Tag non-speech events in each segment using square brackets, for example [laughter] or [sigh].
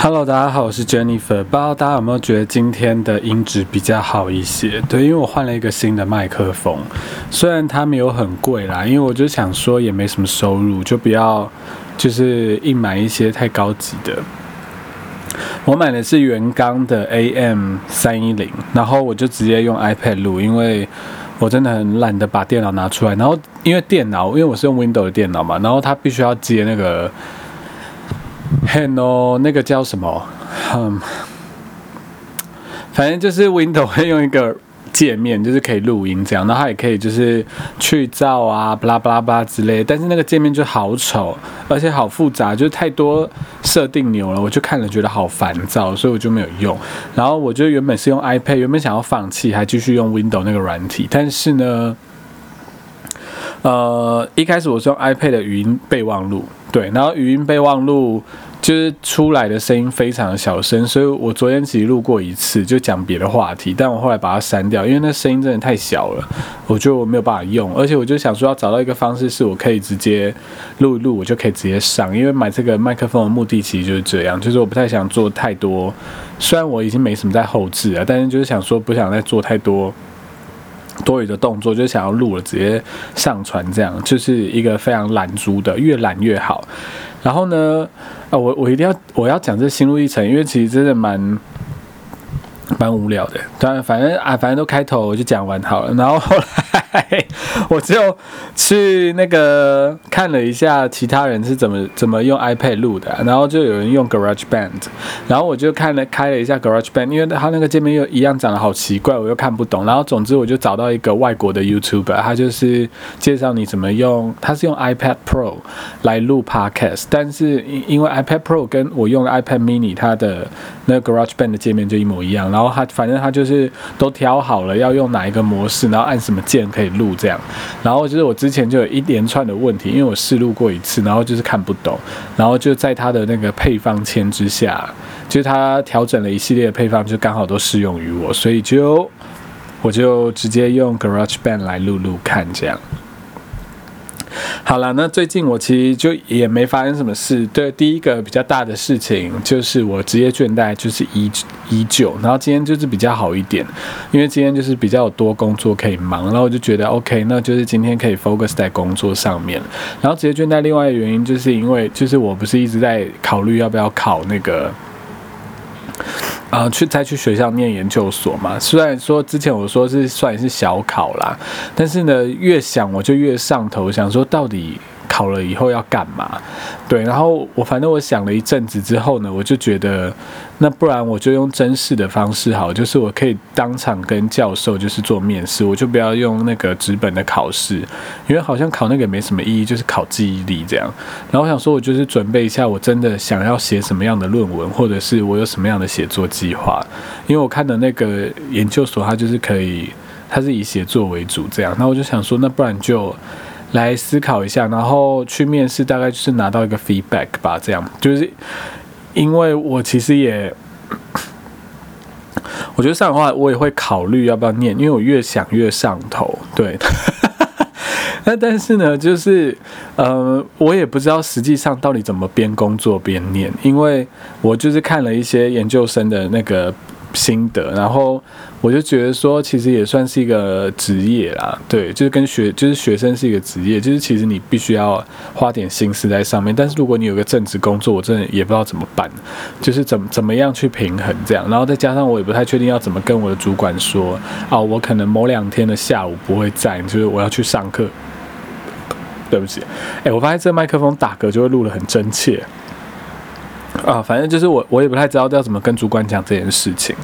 Hello，大家好，我是 Jennifer。不知道大家有没有觉得今天的音质比较好一些？对，因为我换了一个新的麦克风，虽然它没有很贵啦，因为我就想说也没什么收入，就不要就是硬买一些太高级的。我买的是原钢的 AM 三一零，然后我就直接用 iPad 录，因为我真的很懒得把电脑拿出来。然后因为电脑，因为我是用 Windows 的电脑嘛，然后它必须要接那个。嘿喽那个叫什么？嗯，反正就是 Windows 会用一个界面，就是可以录音这样，然后也可以就是去噪啊，巴拉巴拉巴拉之类。但是那个界面就好丑，而且好复杂，就是太多设定钮了，我就看了觉得好烦躁，所以我就没有用。然后我就原本是用 iPad，原本想要放弃，还继续用 Windows 那个软体，但是呢。呃，一开始我是用 iPad 的语音备忘录，对，然后语音备忘录就是出来的声音非常的小声，所以我昨天其实录过一次，就讲别的话题，但我后来把它删掉，因为那声音真的太小了，我觉得我没有办法用，而且我就想说要找到一个方式，是我可以直接录一录，我就可以直接上，因为买这个麦克风的目的其实就是这样，就是我不太想做太多，虽然我已经没什么在后置了，但是就是想说不想再做太多。多余的动作就想要录了，直接上传，这样就是一个非常懒猪的，越懒越好。然后呢，啊，我我一定要我要讲这心路历程，因为其实真的蛮。蛮无聊的，当然反正啊，反正都开头我就讲完好了。然后后来 [laughs] 我就去那个看了一下其他人是怎么怎么用 iPad 录的，然后就有人用 Garage Band，然后我就看了开了一下 Garage Band，因为他那个界面又一样长得好奇怪，我又看不懂。然后总之我就找到一个外国的 YouTuber，他就是介绍你怎么用，他是用 iPad Pro 来录 Podcast，但是因因为 iPad Pro 跟我用的 iPad Mini 它的那个 Garage Band 的界面就一模一样，然后他反正他就是都挑好了要用哪一个模式，然后按什么键可以录这样。然后就是我之前就有一连串的问题，因为我试录过一次，然后就是看不懂。然后就在他的那个配方签之下，就是他调整了一系列的配方，就刚好都适用于我，所以就我就直接用 Garage Band 来录录看这样。好了，那最近我其实就也没发生什么事。对，第一个比较大的事情就是我职业倦怠就是依依旧，然后今天就是比较好一点，因为今天就是比较有多工作可以忙，然后我就觉得 OK，那就是今天可以 focus 在工作上面。然后职业倦怠另外一个原因就是因为就是我不是一直在考虑要不要考那个。啊，去再去学校念研究所嘛？虽然说之前我说是算是小考啦，但是呢，越想我就越上头，想说到底。考了以后要干嘛？对，然后我反正我想了一阵子之后呢，我就觉得，那不然我就用真试的方式好，就是我可以当场跟教授就是做面试，我就不要用那个纸本的考试，因为好像考那个没什么意义，就是考记忆力这样。然后我想说，我就是准备一下，我真的想要写什么样的论文，或者是我有什么样的写作计划，因为我看的那个研究所，它就是可以，它是以写作为主这样。那我就想说，那不然就。来思考一下，然后去面试，大概就是拿到一个 feedback 吧。这样就是因为我其实也，[coughs] 我觉得上的话，我也会考虑要不要念，因为我越想越上头。对，[laughs] 那但是呢，就是呃，我也不知道实际上到底怎么边工作边念，因为我就是看了一些研究生的那个。心得，然后我就觉得说，其实也算是一个职业啦，对，就是跟学，就是学生是一个职业，就是其实你必须要花点心思在上面。但是如果你有个正职工作，我真的也不知道怎么办，就是怎么怎么样去平衡这样。然后再加上我也不太确定要怎么跟我的主管说，哦，我可能某两天的下午不会在，就是我要去上课。对不起，哎，我发现这麦克风打嗝就会录得很真切。啊，反正就是我，我也不太知道要怎么跟主管讲这件事情。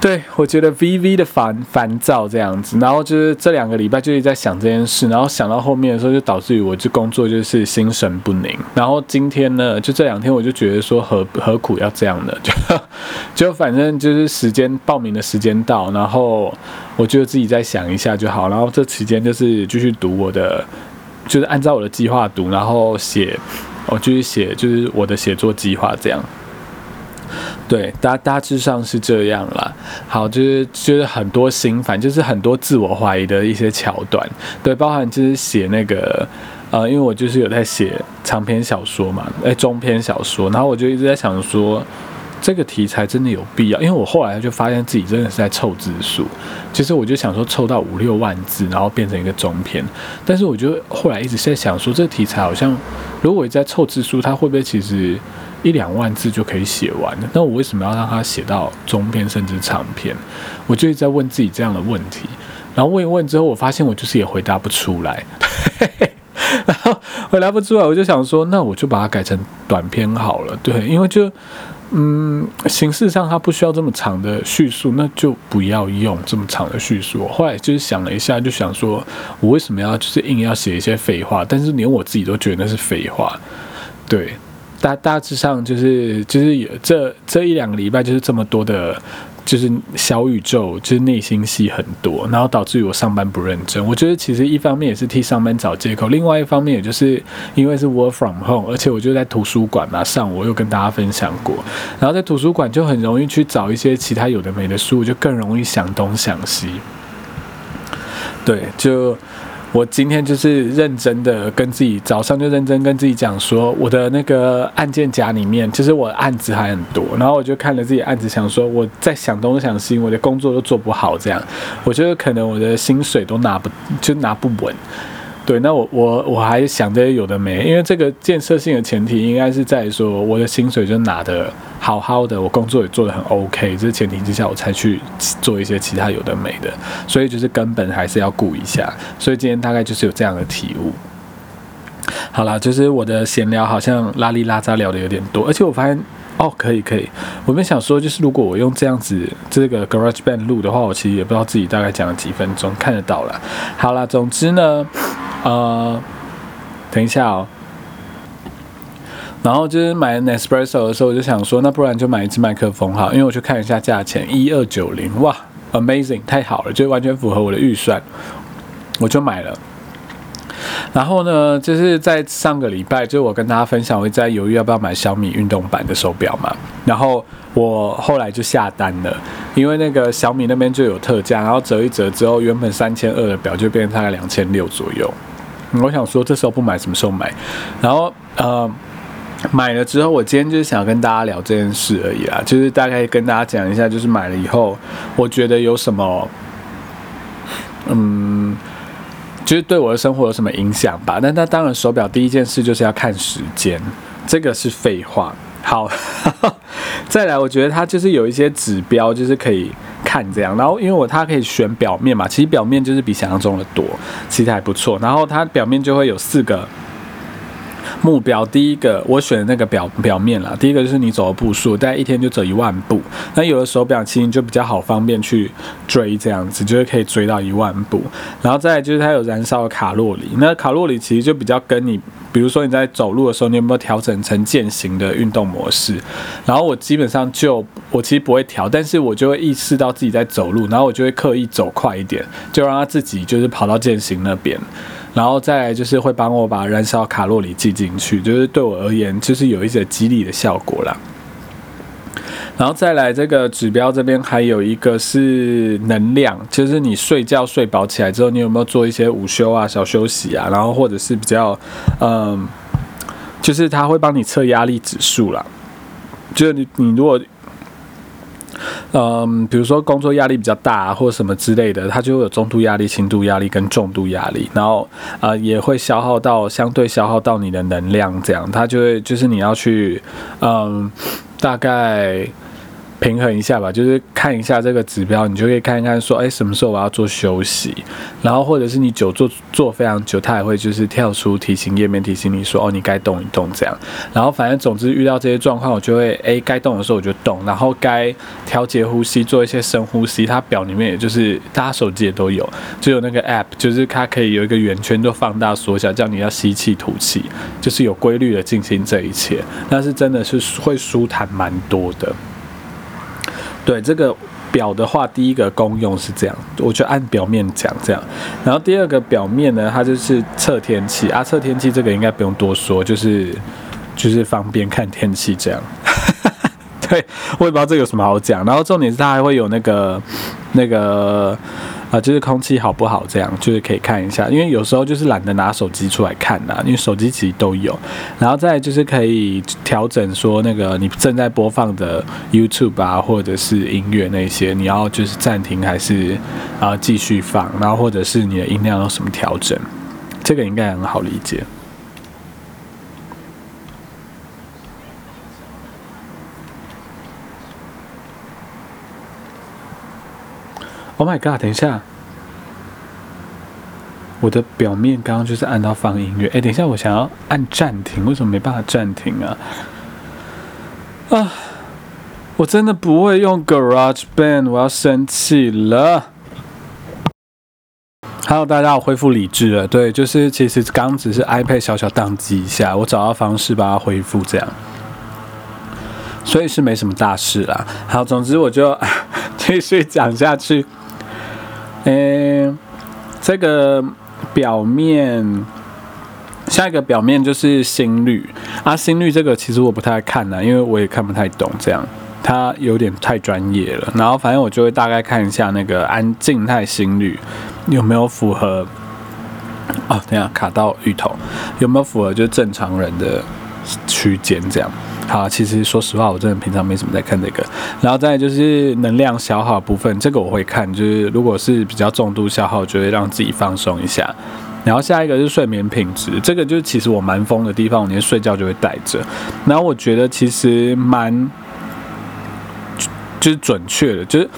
对我觉得 V V 的烦烦躁这样子，然后就是这两个礼拜就一直在想这件事，然后想到后面的时候，就导致于我这工作就是心神不宁。然后今天呢，就这两天我就觉得说何何苦要这样的，就 [laughs] 就反正就是时间报名的时间到，然后我就自己再想一下就好。然后这期间就是继续读我的，就是按照我的计划读，然后写。我继续写，就是我的写作计划这样。对，大大致上是这样啦。好，就是就是很多心烦，就是很多自我怀疑的一些桥段。对，包含就是写那个呃，因为我就是有在写长篇小说嘛，哎，中篇小说，然后我就一直在想说。这个题材真的有必要？因为我后来就发现自己真的是在凑字数。其实我就想说凑到五六万字，然后变成一个中篇。但是我就后来一直在想说，这个题材好像如果在凑字数，它会不会其实一两万字就可以写完？那我为什么要让它写到中篇甚至长篇？我就一直在问自己这样的问题。然后问一问之后，我发现我就是也回答不出来。然后回答不出来，我就想说，那我就把它改成短篇好了。对，因为就。嗯，形式上它不需要这么长的叙述，那就不要用这么长的叙述。我后来就是想了一下，就想说，我为什么要就是硬要写一些废话？但是连我自己都觉得那是废话。对，大大致上就是就是有这这一两个礼拜就是这么多的。就是小宇宙，就是内心戏很多，然后导致于我上班不认真。我觉得其实一方面也是替上班找借口，另外一方面也就是因为是 work from home，而且我就在图书馆嘛，上午又跟大家分享过，然后在图书馆就很容易去找一些其他有的没的书，就更容易想东想西。对，就。我今天就是认真的跟自己，早上就认真跟自己讲说，我的那个案件夹里面，其实我案子还很多，然后我就看了自己案子，想说我在想东想西，我的工作都做不好，这样，我觉得可能我的薪水都拿不就拿不稳。对，那我我我还想着有的没，因为这个建设性的前提应该是在说我的薪水就拿的好好的，我工作也做得很 OK，这前提之下我才去做一些其他有的没的，所以就是根本还是要顾一下，所以今天大概就是有这样的体悟。好了，就是我的闲聊好像拉里拉扎聊的有点多，而且我发现哦，可以可以，我们想说就是如果我用这样子这个 Garage Band 录的话，我其实也不知道自己大概讲了几分钟，看得到了。好了，总之呢。呃，等一下哦。然后就是买 Nespresso 的时候，我就想说，那不然就买一支麦克风哈，因为我去看一下价钱，一二九零，哇，amazing，太好了，就完全符合我的预算，我就买了。然后呢，就是在上个礼拜，就我跟大家分享，我在犹豫要不要买小米运动版的手表嘛，然后。我后来就下单了，因为那个小米那边就有特价，然后折一折之后，原本三千二的表就变成大概两千六左右。我想说这时候不买什么时候买？然后呃买了之后，我今天就是想跟大家聊这件事而已啦，就是大概跟大家讲一下，就是买了以后我觉得有什么，嗯，就是对我的生活有什么影响吧。但那当然手表第一件事就是要看时间，这个是废话。好，[laughs] 再来，我觉得它就是有一些指标，就是可以看这样。然后，因为我它可以选表面嘛，其实表面就是比想象中的多，其实还不错。然后它表面就会有四个。目标第一个，我选的那个表表面啦。第一个就是你走的步数，大概一天就走一万步。那有的手表其实就比较好方便去追，这样子就是可以追到一万步。然后再就是它有燃烧的卡路里，那卡路里其实就比较跟你，比如说你在走路的时候，你有没有调整成健行的运动模式？然后我基本上就我其实不会调，但是我就会意识到自己在走路，然后我就会刻意走快一点，就让它自己就是跑到健行那边。然后再来就是会帮我把燃烧卡路里记进去，就是对我而言就是有一些激励的效果啦。然后再来这个指标这边还有一个是能量，就是你睡觉睡饱起来之后，你有没有做一些午休啊、小休息啊？然后或者是比较，嗯，就是它会帮你测压力指数啦。就是你你如果。嗯，比如说工作压力比较大或什么之类的，它就会有中度压力、轻度压力跟重度压力，然后呃也会消耗到相对消耗到你的能量，这样它就会就是你要去嗯大概。平衡一下吧，就是看一下这个指标，你就可以看一看说，哎，什么时候我要做休息，然后或者是你久坐坐非常久，它也会就是跳出提醒页面提醒你说，哦，你该动一动这样。然后反正总之遇到这些状况，我就会，哎，该动的时候我就动，然后该调节呼吸，做一些深呼吸。它表里面也就是大家手机也都有，就有那个 app，就是它可以有一个圆圈，就放大缩小，叫你要吸气吐气，就是有规律的进行这一切，那是真的是会舒坦蛮多的。对这个表的话，第一个功用是这样，我就按表面讲这样。然后第二个表面呢，它就是测天气啊，测天气这个应该不用多说，就是就是方便看天气这样。[laughs] 对，我也不知道这有什么好讲。然后重点是它还会有那个那个啊，就是空气好不好这样，就是可以看一下。因为有时候就是懒得拿手机出来看啦，因为手机其实都有。然后再就是可以调整说那个你正在播放的 YouTube 啊，或者是音乐那些，你要就是暂停还是啊继续放，然后或者是你的音量有什么调整，这个应该很好理解。Oh my god！等一下，我的表面刚刚就是按到放音乐。哎，等一下，我想要按暂停，为什么没办法暂停啊？啊！我真的不会用 Garage Band，我要生气了。Hello，大家，我恢复理智了。对，就是其实刚只是 iPad 小小宕机一下，我找到方式把它恢复，这样，所以是没什么大事啦。好，总之我就 [laughs] 继续讲下去。嗯，这个表面，下一个表面就是心率啊。心率这个其实我不太看呢，因为我也看不太懂，这样它有点太专业了。然后反正我就会大概看一下那个安静态心率有没有符合。哦，等下卡到芋头，有没有符合就正常人的区间这样。好，其实说实话，我真的平常没什么在看这个。然后再就是能量消耗部分，这个我会看，就是如果是比较重度消耗，就会让自己放松一下。然后下一个是睡眠品质，这个就是其实我蛮疯的地方，我连睡觉就会带着。然后我觉得其实蛮。就是准确的，就是，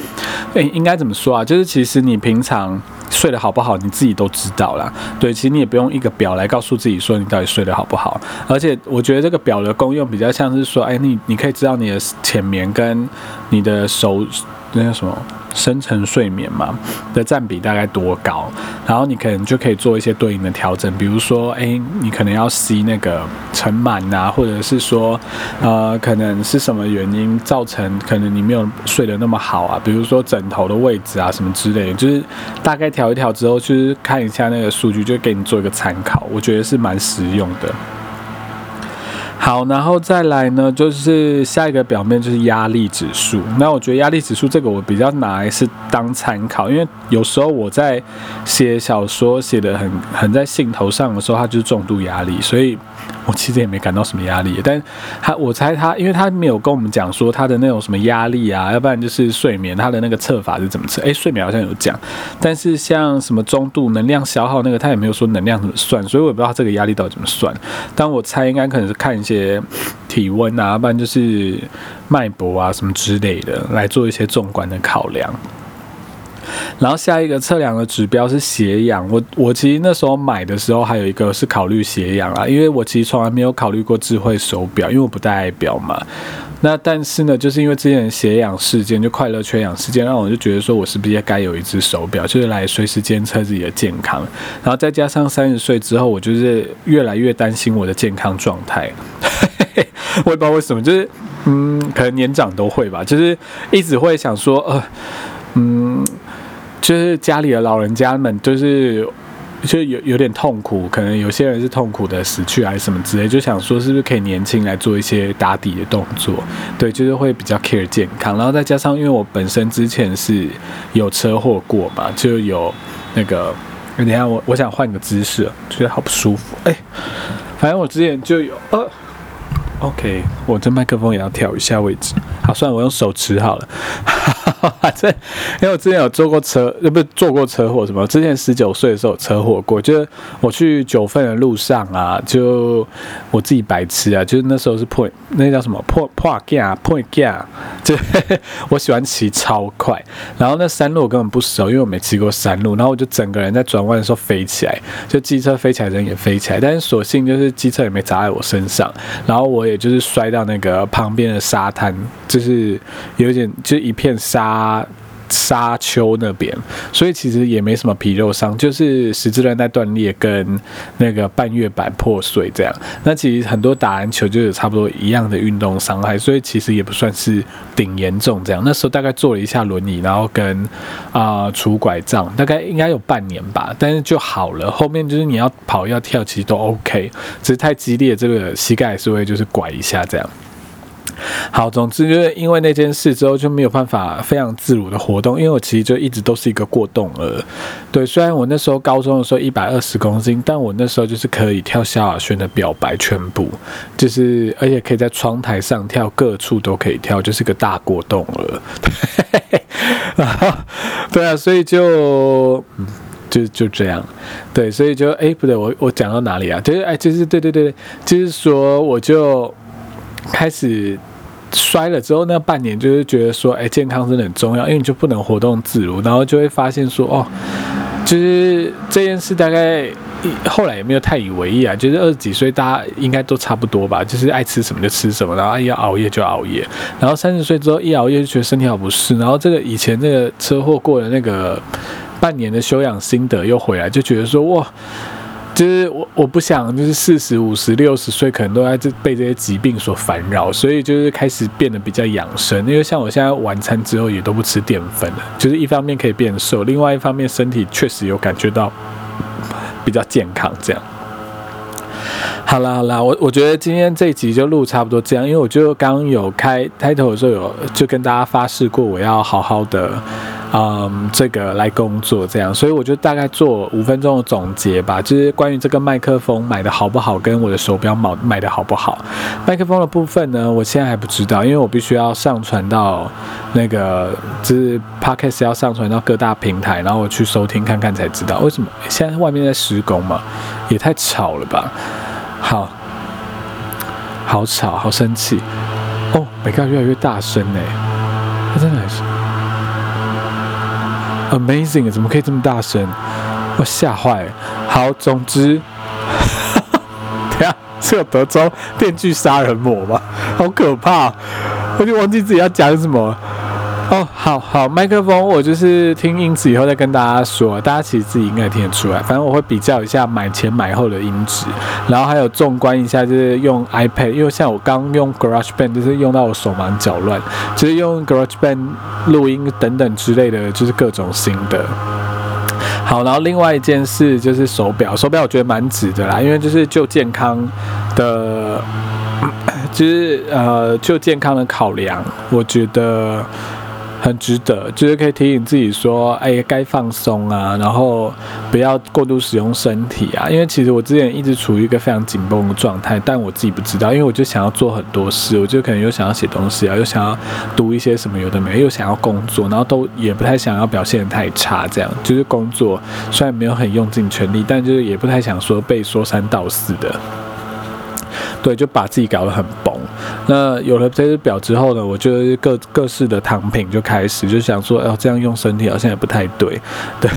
诶，应该怎么说啊？就是其实你平常睡得好不好，你自己都知道啦。对，其实你也不用一个表来告诉自己说你到底睡得好不好。而且我觉得这个表的功用比较像是说，哎，你你可以知道你的浅眠跟你的手那叫什么？深层睡眠嘛的占比大概多高？然后你可能就可以做一些对应的调整，比如说，哎，你可能要吸那个尘螨呐，或者是说，呃，可能是什么原因造成可能你没有睡得那么好啊？比如说枕头的位置啊什么之类的，就是大概调一调之后，就是看一下那个数据，就给你做一个参考，我觉得是蛮实用的。好，然后再来呢，就是下一个表面就是压力指数。那我觉得压力指数这个我比较拿来是当参考，因为有时候我在写小说写的很很在兴头上的时候，它就是重度压力，所以。我其实也没感到什么压力，但他我猜他，因为他没有跟我们讲说他的那种什么压力啊，要不然就是睡眠，他的那个测法是怎么测？诶，睡眠好像有讲，但是像什么中度能量消耗那个，他也没有说能量怎么算，所以我也不知道他这个压力到底怎么算。但我猜应该可能是看一些体温啊，要不然就是脉搏啊什么之类的来做一些纵观的考量。然后下一个测量的指标是血氧，我我其实那时候买的时候还有一个是考虑血氧啊，因为我其实从来没有考虑过智慧手表，因为我不戴表嘛。那但是呢，就是因为之前血氧事件，就快乐缺氧事件，让我就觉得说我是不是也该有一只手表，就是来随时监测自己的健康。然后再加上三十岁之后，我就是越来越担心我的健康状态，[laughs] 我也不知道为什么，就是嗯，可能年长都会吧，就是一直会想说呃。嗯，就是家里的老人家们，就是就有有点痛苦，可能有些人是痛苦的死去还是什么之类，就想说是不是可以年轻来做一些打底的动作，对，就是会比较 care 健康。然后再加上，因为我本身之前是有车祸过嘛，就有那个，等下我我想换个姿势，觉得好不舒服。哎，反正我之前就有呃。OK，我这麦克风也要调一下位置。好，算了，我用手持好了。[laughs] 反正因为我之前有坐过车，呃，不是坐过车祸什么。之前十九岁的时候有车祸过，就是我去九份的路上啊，就我自己白痴啊，就是那时候是破，那叫什么破破架破架，就 [laughs] 我喜欢骑超快，然后那山路我根本不熟，因为我没骑过山路，然后我就整个人在转弯的时候飞起来，就机车飞起来，人也飞起来，但是所幸就是机车也没砸在我身上，然后我。也就是摔到那个旁边的沙滩，就是有点就一片沙沙丘那边，所以其实也没什么皮肉伤，就是十字韧带断裂跟那个半月板破碎这样。那其实很多打篮球就有差不多一样的运动伤害，所以其实也不算是顶严重这样。那时候大概坐了一下轮椅，然后跟啊拄拐杖，大概应该有半年吧，但是就好了。后面就是你要跑要跳，其实都 OK，只是太激烈，这个膝盖是会就是拐一下这样。好，总之就是因为那件事之后就没有办法非常自如的活动，因为我其实就一直都是一个过动儿。对，虽然我那时候高中的时候一百二十公斤，但我那时候就是可以跳萧亚轩的表白全部，就是而且可以在窗台上跳，各处都可以跳，就是个大过动儿。[laughs] 对啊，所以就就就这样，对，所以就哎不对，我我讲到哪里啊？就是哎，就是对对对，就是说我就开始。摔了之后那半年，就是觉得说，哎，健康真的很重要，因为你就不能活动自如，然后就会发现说，哦，就是这件事大概后来也没有太以为意啊，就是二十几岁大家应该都差不多吧，就是爱吃什么就吃什么，然后要熬夜就熬夜，然后三十岁之后一熬夜就觉得身体好不适，然后这个以前那个车祸过的那个半年的休养心得又回来，就觉得说，哇。就是我我不想，就是四十五十六十岁可能都在这被这些疾病所烦扰，所以就是开始变得比较养生。因为像我现在晚餐之后也都不吃淀粉了，就是一方面可以变瘦，另外一方面身体确实有感觉到比较健康。这样，好啦好啦，我我觉得今天这一集就录差不多这样，因为我就刚有开开头的时候有就跟大家发誓过，我要好好的。嗯，这个来工作这样，所以我就大概做五分钟的总结吧，就是关于这个麦克风买的好不好，跟我的手表买买的好不好。麦克风的部分呢，我现在还不知道，因为我必须要上传到那个就是 podcast 要上传到各大平台，然后我去收听看看才知道。为什么现在外面在施工嘛？也太吵了吧！好，好吵，好生气。哦，每个越来越大声呢，它真的是。Amazing！怎么可以这么大声？我吓坏了。好，总之，[laughs] 等下是有德州电锯杀人魔吗？好可怕！我就忘记自己要讲什么。哦，好好，麦克风我就是听音质以后再跟大家说，大家其实自己应该听得出来。反正我会比较一下买前买后的音质，然后还有纵观一下，就是用 iPad，因为像我刚用 GarageBand，就是用到我手忙脚乱，就是用 GarageBand 录音等等之类的，就是各种新的。好，然后另外一件事就是手表，手表我觉得蛮值的啦，因为就是就健康的，[coughs] 就是呃就健康的考量，我觉得。很值得，就是可以提醒自己说，哎，该放松啊，然后不要过度使用身体啊。因为其实我之前一直处于一个非常紧绷的状态，但我自己不知道，因为我就想要做很多事，我就可能又想要写东西啊，又想要读一些什么有的没，又想要工作，然后都也不太想要表现太差，这样就是工作虽然没有很用尽全力，但就是也不太想说被说三道四的。对，就把自己搞得很崩。那有了这只表之后呢，我就各各式的躺平就开始，就想说，哦，这样用身体好像也不太对。对，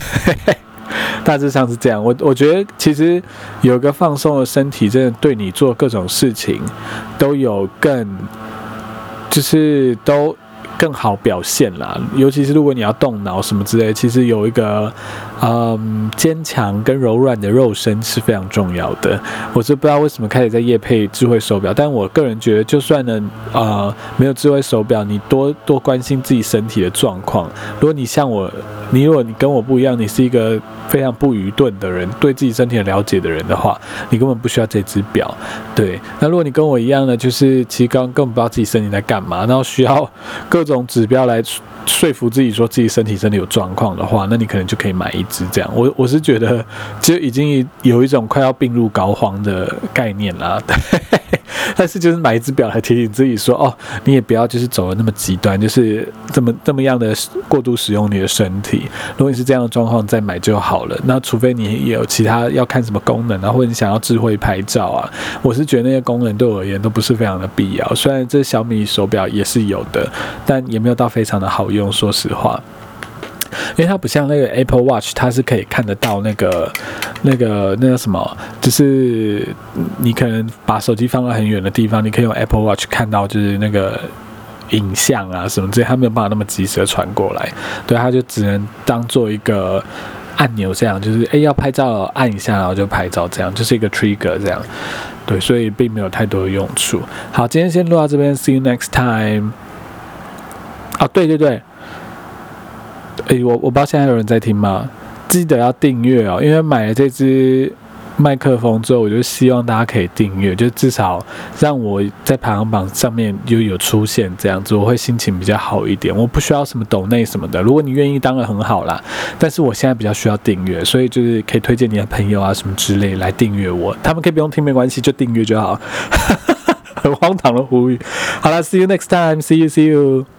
[laughs] 大致上是这样。我我觉得其实有个放松的身体，真的对你做各种事情都有更，就是都。更好表现啦，尤其是如果你要动脑什么之类，其实有一个嗯坚强跟柔软的肉身是非常重要的。我是不知道为什么开始在夜配智慧手表，但我个人觉得，就算呢呃没有智慧手表，你多多关心自己身体的状况。如果你像我，你如果你跟我不一样，你是一个非常不愚钝的人，对自己身体很了解的人的话，你根本不需要这只表。对，那如果你跟我一样呢，就是其实刚根本不知道自己身体在干嘛，然后需要各。种指标来说服自己说自己身体真的有状况的话，那你可能就可以买一是这样。我我是觉得，就已经有一种快要病入膏肓的概念了。[laughs] 但是就是买一只表来提醒自己说，哦，你也不要就是走的那么极端，就是这么这么样的过度使用你的身体。如果你是这样的状况，再买就好了。那除非你有其他要看什么功能啊，或者你想要智慧拍照啊，我是觉得那些功能对我而言都不是非常的必要。虽然这小米手表也是有的，但也没有到非常的好用，说实话。因为它不像那个 Apple Watch，它是可以看得到那个、那个、那个什么，就是你可能把手机放在很远的地方，你可以用 Apple Watch 看到就是那个影像啊什么这些，它没有办法那么及时的传过来，对，它就只能当做一个按钮这样，就是诶要拍照按一下然后就拍照这样，就是一个 trigger 这样，对，所以并没有太多的用处。好，今天先录到这边，See you next time。啊，对对对。诶，我我不知道现在有人在听吗？记得要订阅哦，因为买了这支麦克风之后，我就希望大家可以订阅，就至少让我在排行榜上面又有出现这样子，我会心情比较好一点。我不需要什么抖内什么的，如果你愿意，当然很好啦。但是我现在比较需要订阅，所以就是可以推荐你的朋友啊什么之类来订阅我，他们可以不用听没关系，就订阅就好。[laughs] 很荒唐的呼吁。好了，See you next time. See you, see you.